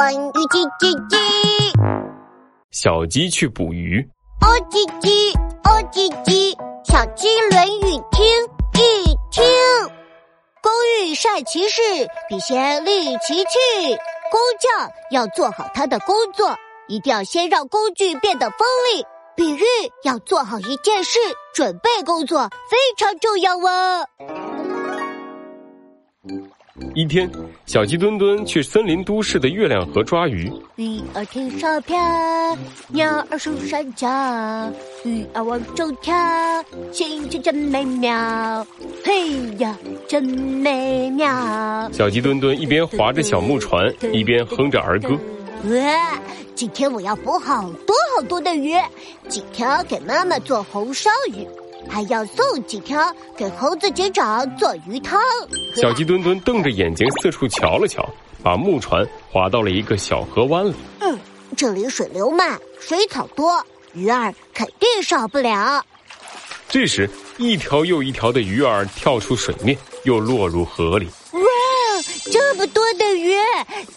关于叽叽叽，小鸡去捕鱼。哦叽叽，哦叽叽，小鸡论语听一听。工欲善其事，必先利其器。工匠要做好他的工作，一定要先让工具变得锋利。比喻要做好一件事，准备工作非常重要哦。一天，小鸡墩墩去森林都市的月亮河抓鱼。鱼儿天上飘，鸟儿树上叫，鱼儿往中跳，心情真美妙。嘿呀，真美妙！小鸡墩墩一边划着小木船，一边哼着儿歌。哇，今天我要捕好多好多的鱼，几条给妈妈做红烧鱼。还要送几条给猴子警长做鱼汤。小鸡墩墩瞪着眼睛四处瞧了瞧，把木船划到了一个小河湾里。嗯，这里水流慢，水草多，鱼儿肯定少不了。这时，一条又一条的鱼儿跳出水面，又落入河里。哇，这么多的鱼，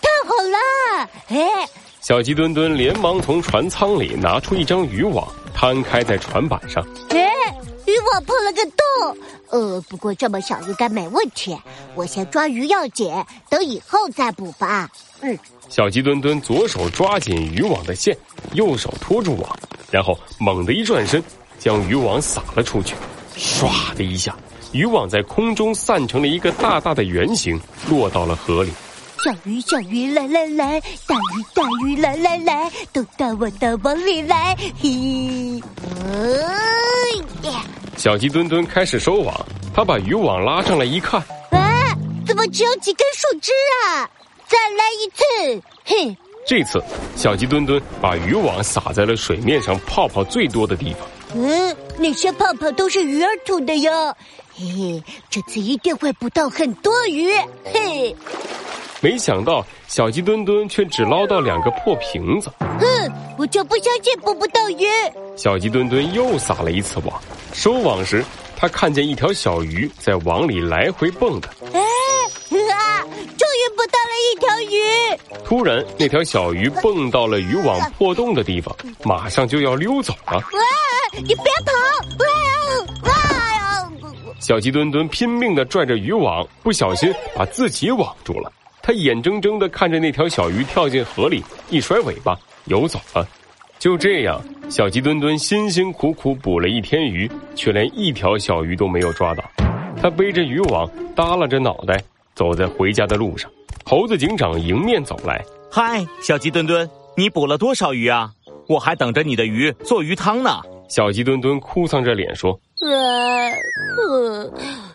太好了！哎，小鸡墩墩连忙从船舱里拿出一张渔网，摊开在船板上。哎。渔网破了个洞，呃，不过这么小应该没问题。我先抓鱼要紧，等以后再补吧。嗯，小鸡墩墩左手抓紧渔网的线，右手拖住网，然后猛地一转身，将渔网撒了出去。唰的一下，渔网在空中散成了一个大大的圆形，落到了河里。小鱼小鱼来来来，大鱼大鱼来来来，都到我的网里来。嘿，小鸡墩墩开始收网，他把渔网拉上来一看，啊，怎么只有几根树枝啊？再来一次，嘿！这次小鸡墩墩把渔网撒在了水面上泡泡最多的地方。嗯，那些泡泡都是鱼儿吐的哟。嘿嘿，这次一定会捕到很多鱼。嘿。没想到小鸡墩墩却只捞到两个破瓶子。哼，我就不相信捕不到鱼。小鸡墩墩又撒了一次网，收网时，他看见一条小鱼在网里来回蹦跶。哎，啊！终于捕到了一条鱼。突然，那条小鱼蹦到了渔网破洞的地方，马上就要溜走了。哇！你别跑！哇！哇！小鸡墩墩拼命的拽着渔网，不小心把自己网住了。他眼睁睁的看着那条小鱼跳进河里，一甩尾巴游走了。就这样，小鸡墩墩辛辛苦苦捕了一天鱼，却连一条小鱼都没有抓到。他背着渔网，耷拉着脑袋，走在回家的路上。猴子警长迎面走来：“嗨，小鸡墩墩，你捕了多少鱼啊？我还等着你的鱼做鱼汤呢。”小鸡墩墩哭丧着脸说：“呃，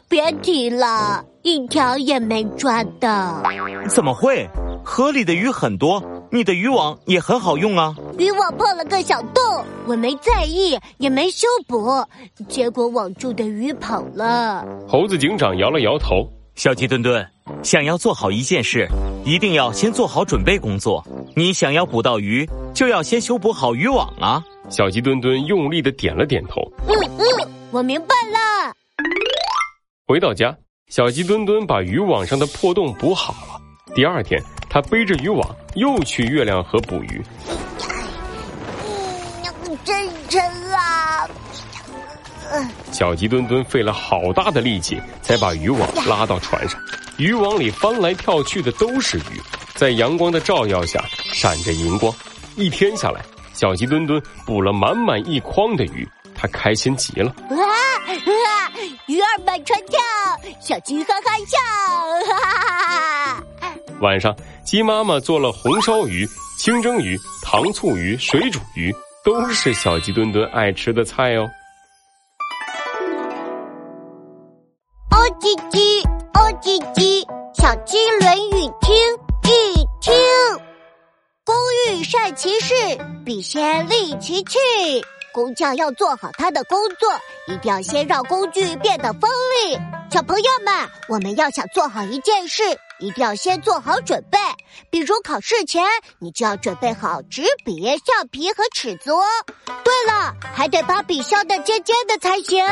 别提了，一条也没抓到。怎么会？河里的鱼很多，你的渔网也很好用啊。渔网破了个小洞，我没在意，也没修补，结果网住的鱼跑了。”猴子警长摇了摇头：“小鸡墩墩，想要做好一件事，一定要先做好准备工作。你想要捕到鱼，就要先修补好渔网啊。”小鸡墩墩用力的点了点头。嗯嗯，我明白了。回到家，小鸡墩墩把渔网上的破洞补好了。第二天，他背着渔网又去月亮河捕鱼。嗯，真沉啊！小鸡墩墩费了好大的力气，才把渔网拉到船上。渔网里翻来跳去的都是鱼，在阳光的照耀下闪着银光。一天下来。小鸡墩墩捕了满满一筐的鱼，他开心极了。哇哇，鱼儿满船跳，小鸡哈哈笑。哈哈哈晚上，鸡妈妈做了红烧鱼、清蒸鱼、糖醋鱼、水煮鱼，都是小鸡墩墩爱吃的菜哦。哦叽叽，哦叽叽，小鸡论语听一听。工欲善其事，必先利其器。工匠要做好他的工作，一定要先让工具变得锋利。小朋友们，我们要想做好一件事，一定要先做好准备。比如考试前，你就要准备好纸笔、橡皮和尺子哦。对了，还得把笔削得尖尖的才行。